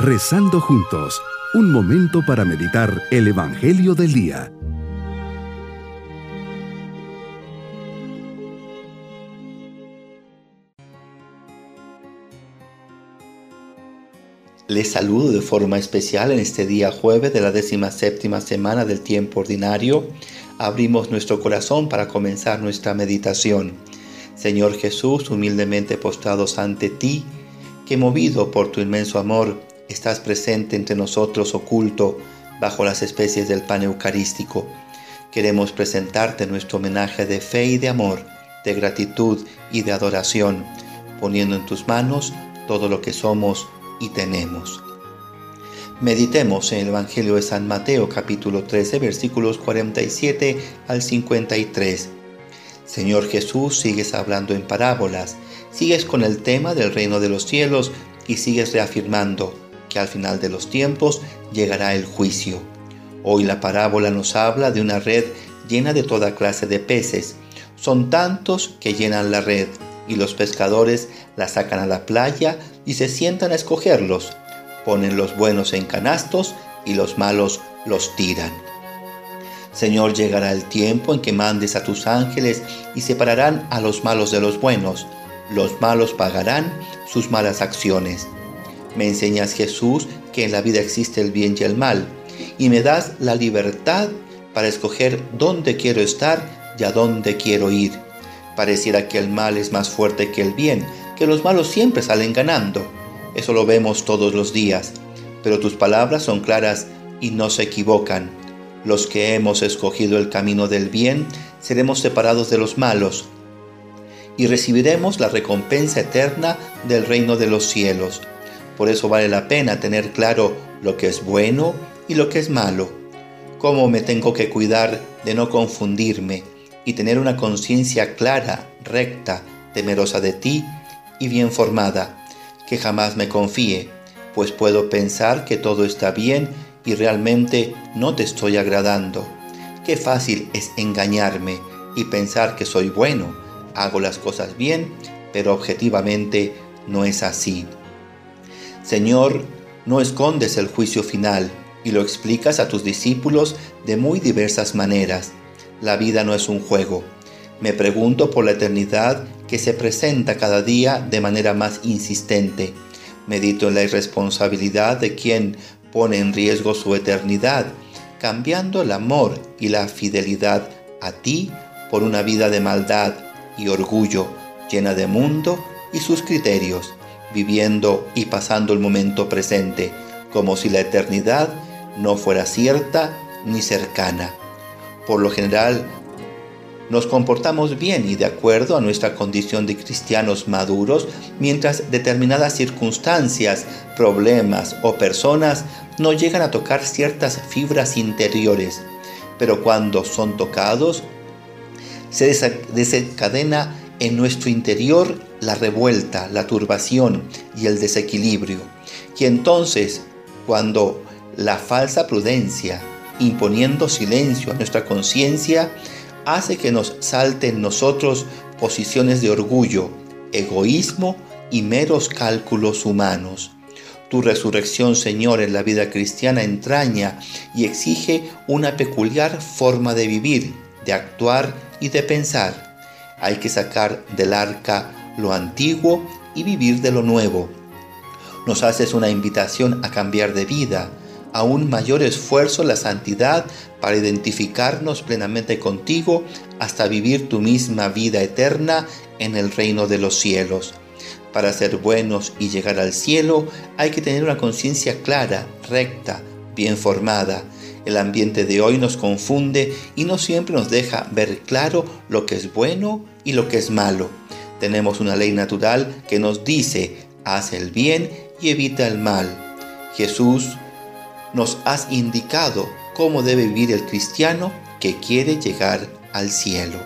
Rezando juntos, un momento para meditar el Evangelio del Día. Les saludo de forma especial en este día jueves de la décima séptima semana del tiempo ordinario. Abrimos nuestro corazón para comenzar nuestra meditación. Señor Jesús, humildemente postrados ante ti, que movido por tu inmenso amor, estás presente entre nosotros oculto bajo las especies del pan eucarístico. Queremos presentarte nuestro homenaje de fe y de amor, de gratitud y de adoración, poniendo en tus manos todo lo que somos y tenemos. Meditemos en el Evangelio de San Mateo capítulo 13 versículos 47 al 53. Señor Jesús, sigues hablando en parábolas, sigues con el tema del reino de los cielos y sigues reafirmando que al final de los tiempos llegará el juicio. Hoy la parábola nos habla de una red llena de toda clase de peces. Son tantos que llenan la red y los pescadores la sacan a la playa y se sientan a escogerlos. Ponen los buenos en canastos y los malos los tiran. Señor, llegará el tiempo en que mandes a tus ángeles y separarán a los malos de los buenos. Los malos pagarán sus malas acciones. Me enseñas Jesús que en la vida existe el bien y el mal y me das la libertad para escoger dónde quiero estar y a dónde quiero ir. Pareciera que el mal es más fuerte que el bien, que los malos siempre salen ganando. Eso lo vemos todos los días, pero tus palabras son claras y no se equivocan. Los que hemos escogido el camino del bien seremos separados de los malos y recibiremos la recompensa eterna del reino de los cielos. Por eso vale la pena tener claro lo que es bueno y lo que es malo. Cómo me tengo que cuidar de no confundirme y tener una conciencia clara, recta, temerosa de ti y bien formada, que jamás me confíe, pues puedo pensar que todo está bien y realmente no te estoy agradando. Qué fácil es engañarme y pensar que soy bueno, hago las cosas bien, pero objetivamente no es así. Señor, no escondes el juicio final y lo explicas a tus discípulos de muy diversas maneras. La vida no es un juego. Me pregunto por la eternidad que se presenta cada día de manera más insistente. Medito en la irresponsabilidad de quien pone en riesgo su eternidad, cambiando el amor y la fidelidad a ti por una vida de maldad y orgullo llena de mundo y sus criterios viviendo y pasando el momento presente, como si la eternidad no fuera cierta ni cercana. Por lo general, nos comportamos bien y de acuerdo a nuestra condición de cristianos maduros, mientras determinadas circunstancias, problemas o personas no llegan a tocar ciertas fibras interiores. Pero cuando son tocados, se desencadena en nuestro interior la revuelta, la turbación y el desequilibrio. Y entonces, cuando la falsa prudencia, imponiendo silencio a nuestra conciencia, hace que nos salten nosotros posiciones de orgullo, egoísmo y meros cálculos humanos. Tu resurrección, Señor, en la vida cristiana entraña y exige una peculiar forma de vivir, de actuar y de pensar hay que sacar del arca lo antiguo y vivir de lo nuevo. Nos haces una invitación a cambiar de vida, a un mayor esfuerzo la santidad para identificarnos plenamente contigo hasta vivir tu misma vida eterna en el reino de los cielos. Para ser buenos y llegar al cielo hay que tener una conciencia clara, recta, bien formada, el ambiente de hoy nos confunde y no siempre nos deja ver claro lo que es bueno y lo que es malo. Tenemos una ley natural que nos dice, haz el bien y evita el mal. Jesús nos has indicado cómo debe vivir el cristiano que quiere llegar al cielo.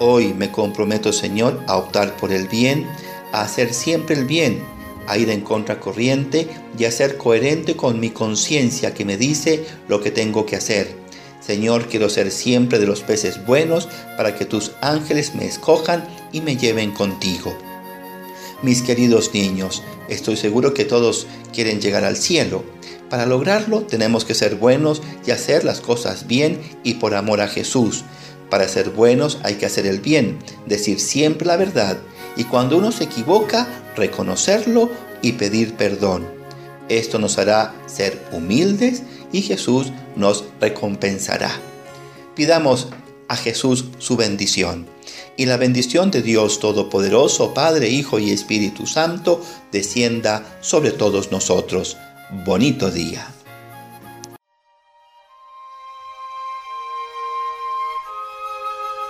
Hoy me comprometo, Señor, a optar por el bien, a hacer siempre el bien a ir en contracorriente y a ser coherente con mi conciencia que me dice lo que tengo que hacer. Señor, quiero ser siempre de los peces buenos para que tus ángeles me escojan y me lleven contigo. Mis queridos niños, estoy seguro que todos quieren llegar al cielo. Para lograrlo tenemos que ser buenos y hacer las cosas bien y por amor a Jesús. Para ser buenos hay que hacer el bien, decir siempre la verdad y cuando uno se equivoca, reconocerlo y pedir perdón. Esto nos hará ser humildes y Jesús nos recompensará. Pidamos a Jesús su bendición. Y la bendición de Dios Todopoderoso, Padre, Hijo y Espíritu Santo, descienda sobre todos nosotros. Bonito día.